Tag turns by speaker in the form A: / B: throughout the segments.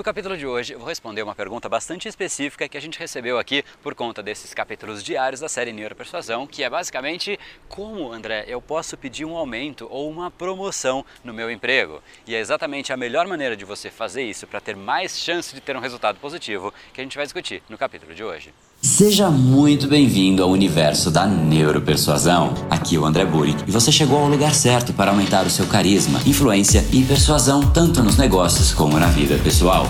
A: No capítulo de hoje vou responder uma pergunta bastante específica que a gente recebeu aqui por conta desses capítulos diários da série Neuropersuasão, que é basicamente como, André, eu posso pedir um aumento ou uma promoção no meu emprego. E é exatamente a melhor maneira de você fazer isso para ter mais chance de ter um resultado positivo que a gente vai discutir no capítulo de hoje.
B: Seja muito bem-vindo ao universo da neuropersuasão. Aqui é o André Buri e você chegou ao lugar certo para aumentar o seu carisma, influência e persuasão tanto nos negócios como na vida pessoal.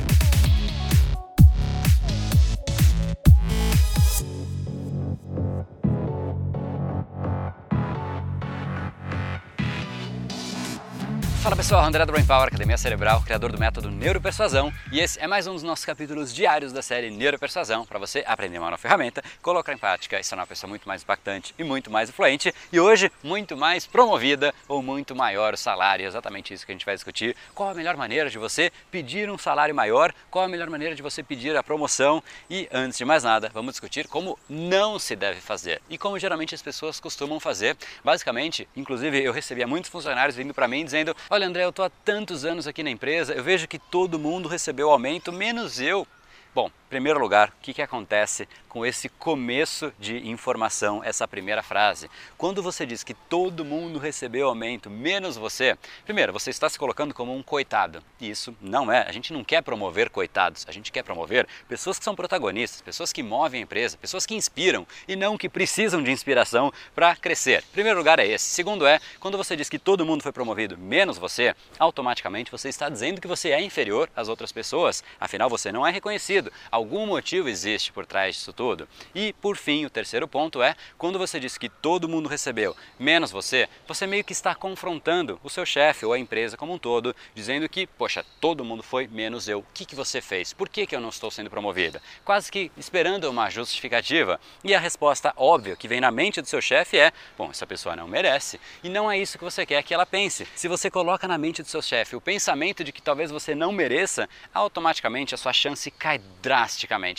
A: Fala pessoal, André do Brain Power, Academia Cerebral, criador do método Neuropersuasão, e esse é mais um dos nossos capítulos diários da série Neuropersuasão, para você aprender uma nova ferramenta, colocar em prática e ser uma pessoa muito mais impactante e muito mais influente, e hoje muito mais promovida ou muito maior salário, exatamente isso que a gente vai discutir. Qual a melhor maneira de você pedir um salário maior, qual a melhor maneira de você pedir a promoção, e antes de mais nada, vamos discutir como não se deve fazer e como geralmente as pessoas costumam fazer. Basicamente, inclusive eu recebia muitos funcionários vindo para mim dizendo: Olha, André, eu estou há tantos anos aqui na empresa, eu vejo que todo mundo recebeu aumento, menos eu. Bom, primeiro lugar, o que, que acontece com esse começo de informação, essa primeira frase? Quando você diz que todo mundo recebeu aumento, menos você, primeiro, você está se colocando como um coitado. Isso não é. A gente não quer promover coitados, a gente quer promover pessoas que são protagonistas, pessoas que movem a empresa, pessoas que inspiram e não que precisam de inspiração para crescer. Primeiro lugar é esse. Segundo é, quando você diz que todo mundo foi promovido, menos você, automaticamente você está dizendo que você é inferior às outras pessoas. Afinal, você não é reconhecido Algum motivo existe por trás disso tudo. E por fim, o terceiro ponto é quando você diz que todo mundo recebeu, menos você, você meio que está confrontando o seu chefe ou a empresa como um todo, dizendo que, poxa, todo mundo foi menos eu. O que, que você fez? Por que, que eu não estou sendo promovida? Quase que esperando uma justificativa. E a resposta óbvia que vem na mente do seu chefe é: bom, essa pessoa não merece. E não é isso que você quer que ela pense. Se você coloca na mente do seu chefe o pensamento de que talvez você não mereça, automaticamente a sua chance cai drasticamente.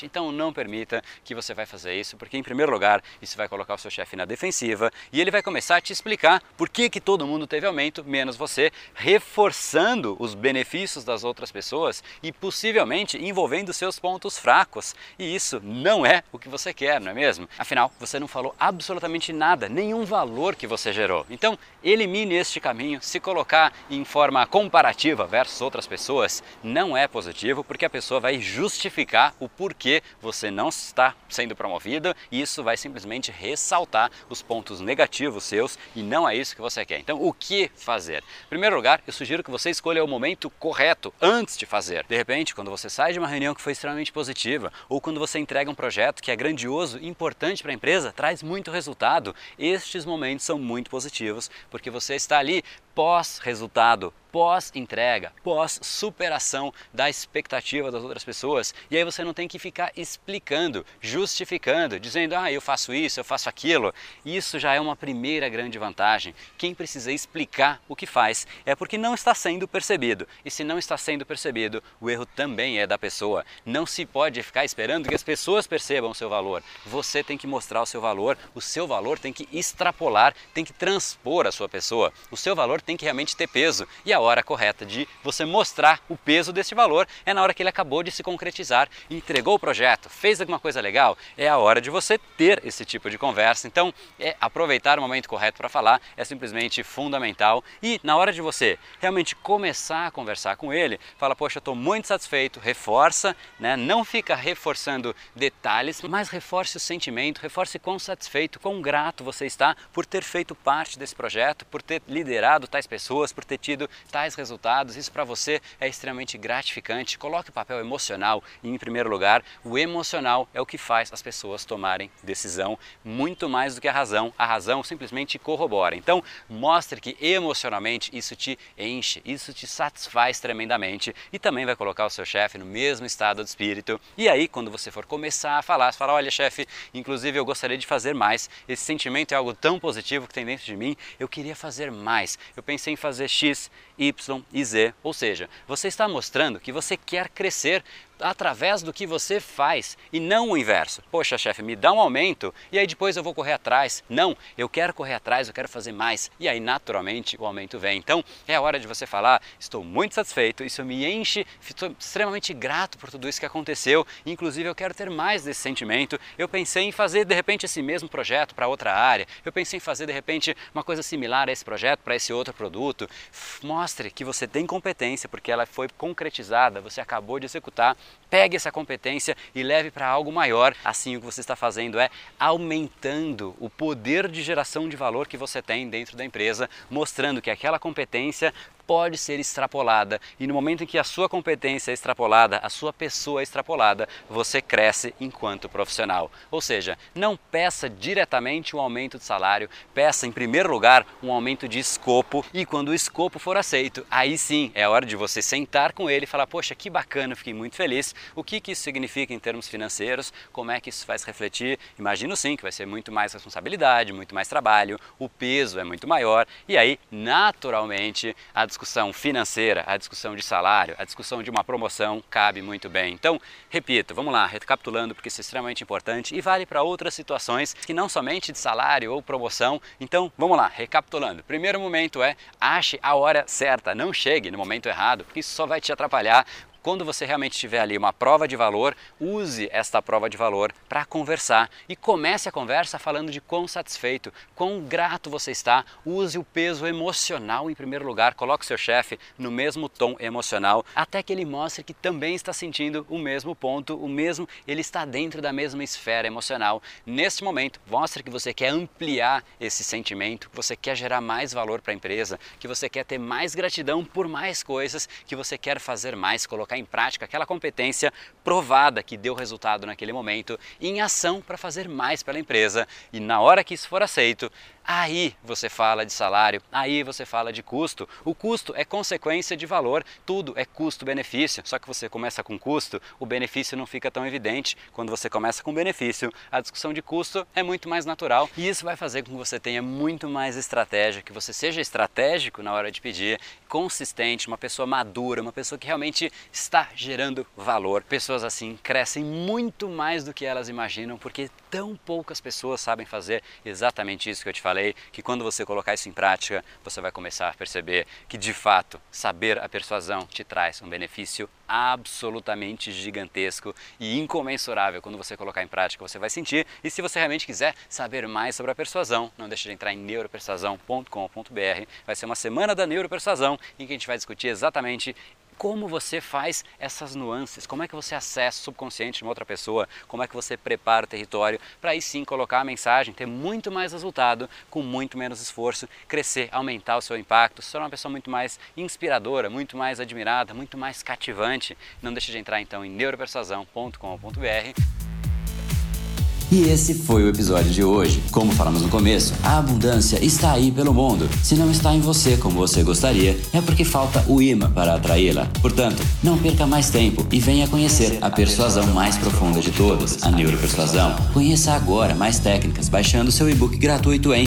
A: Então não permita que você vai fazer isso, porque em primeiro lugar, isso vai colocar o seu chefe na defensiva e ele vai começar a te explicar por que, que todo mundo teve aumento, menos você, reforçando os benefícios das outras pessoas e possivelmente envolvendo seus pontos fracos. E isso não é o que você quer, não é mesmo? Afinal, você não falou absolutamente nada, nenhum valor que você gerou. Então, elimine este caminho. Se colocar em forma comparativa versus outras pessoas não é positivo, porque a pessoa vai justificar o porquê você não está sendo promovido e isso vai simplesmente ressaltar os pontos negativos seus e não é isso que você quer. Então, o que fazer? Em primeiro lugar, eu sugiro que você escolha o momento correto antes de fazer. De repente, quando você sai de uma reunião que foi extremamente positiva ou quando você entrega um projeto que é grandioso, importante para a empresa, traz muito resultado, estes momentos são muito positivos porque você está ali pós-resultado, pós-entrega, pós-superação da expectativa das outras pessoas. E aí você não tem que ficar explicando, justificando, dizendo, ah, eu faço isso, eu faço aquilo. Isso já é uma primeira grande vantagem. Quem precisa explicar o que faz é porque não está sendo percebido. E se não está sendo percebido, o erro também é da pessoa. Não se pode ficar esperando que as pessoas percebam o seu valor. Você tem que mostrar o seu valor, o seu valor tem que extrapolar, tem que transpor a sua pessoa. O seu valor tem que realmente ter peso. E a hora correta de você mostrar o peso desse valor é na hora que ele acabou de se concretizar, entregou o projeto, fez alguma coisa legal, é a hora de você ter esse tipo de conversa. Então, é aproveitar o momento correto para falar é simplesmente fundamental. E na hora de você realmente começar a conversar com ele, fala: "Poxa, estou muito satisfeito", reforça, né? Não fica reforçando detalhes, mas reforce o sentimento, reforce quão satisfeito, quão grato você está por ter feito parte desse projeto, por ter liderado tais pessoas, por ter tido tais resultados. Isso para você é extremamente gratificante. Coloque o papel emocional em primeiro lugar. O emocional é o que faz as pessoas tomarem decisão muito mais do que a razão. A razão simplesmente corrobora. Então, mostre que emocionalmente isso te enche, isso te satisfaz tremendamente e também vai colocar o seu chefe no mesmo estado de espírito. E aí, quando você for começar a falar, você fala: olha, chefe, inclusive eu gostaria de fazer mais. Esse sentimento é algo tão positivo que tem dentro de mim. Eu queria fazer mais. Eu pensei em fazer X, Y e Z. Ou seja, você está mostrando que você quer crescer através do que você faz e não o inverso. Poxa, chefe, me dá um aumento e aí depois eu vou correr atrás. Não, eu quero correr atrás, eu quero fazer mais. E aí naturalmente o aumento vem. Então é a hora de você falar: estou muito satisfeito, isso me enche, estou extremamente grato por tudo isso que aconteceu. Inclusive eu quero ter mais desse sentimento. Eu pensei em fazer de repente esse mesmo projeto para outra área. Eu pensei em fazer de repente uma coisa similar a esse projeto para esse outro produto. Mostre que você tem competência porque ela foi concretizada, você acabou de executar Pegue essa competência e leve para algo maior. Assim, o que você está fazendo é aumentando o poder de geração de valor que você tem dentro da empresa, mostrando que aquela competência pode ser extrapolada e no momento em que a sua competência é extrapolada, a sua pessoa é extrapolada, você cresce enquanto profissional. Ou seja, não peça diretamente um aumento de salário, peça em primeiro lugar um aumento de escopo e quando o escopo for aceito, aí sim é hora de você sentar com ele e falar: Poxa, que bacana, fiquei muito feliz. O que, que isso significa em termos financeiros? Como é que isso faz refletir? Imagino sim que vai ser muito mais responsabilidade, muito mais trabalho, o peso é muito maior e aí, naturalmente, a discussão financeira, a discussão de salário, a discussão de uma promoção cabe muito bem. Então, repito, vamos lá, recapitulando porque isso é extremamente importante e vale para outras situações que não somente de salário ou promoção. Então, vamos lá, recapitulando. Primeiro momento é ache a hora certa, não chegue no momento errado, porque isso só vai te atrapalhar. Quando você realmente tiver ali uma prova de valor, use esta prova de valor para conversar e comece a conversa falando de quão satisfeito, quão grato você está. Use o peso emocional em primeiro lugar, coloque seu chefe no mesmo tom emocional, até que ele mostre que também está sentindo o mesmo ponto, o mesmo, ele está dentro da mesma esfera emocional. Neste momento, mostre que você quer ampliar esse sentimento, que você quer gerar mais valor para a empresa, que você quer ter mais gratidão por mais coisas, que você quer fazer mais, colocar colocar em prática aquela competência provada que deu resultado naquele momento em ação para fazer mais pela empresa. E na hora que isso for aceito, Aí você fala de salário, aí você fala de custo. O custo é consequência de valor, tudo é custo-benefício. Só que você começa com custo, o benefício não fica tão evidente. Quando você começa com benefício, a discussão de custo é muito mais natural e isso vai fazer com que você tenha muito mais estratégia, que você seja estratégico na hora de pedir, consistente, uma pessoa madura, uma pessoa que realmente está gerando valor. Pessoas assim crescem muito mais do que elas imaginam porque tão poucas pessoas sabem fazer exatamente isso que eu te falei falei que quando você colocar isso em prática, você vai começar a perceber que de fato saber a persuasão te traz um benefício absolutamente gigantesco e incomensurável. Quando você colocar em prática, você vai sentir. E se você realmente quiser saber mais sobre a persuasão, não deixe de entrar em neuropersuasão.com.br. Vai ser uma semana da neuropersuasão em que a gente vai discutir exatamente como você faz essas nuances, como é que você acessa o subconsciente de uma outra pessoa, como é que você prepara o território para aí sim colocar a mensagem, ter muito mais resultado com muito menos esforço, crescer, aumentar o seu impacto, ser uma pessoa muito mais inspiradora, muito mais admirada, muito mais cativante. Não deixe de entrar então em neuropersuasão.com.br
B: e esse foi o episódio de hoje. Como falamos no começo, a abundância está aí pelo mundo. Se não está em você como você gostaria, é porque falta o imã para atraí-la. Portanto, não perca mais tempo e venha conhecer a persuasão mais profunda de todas, a neuropersuasão. Conheça agora mais técnicas baixando seu e-book gratuito em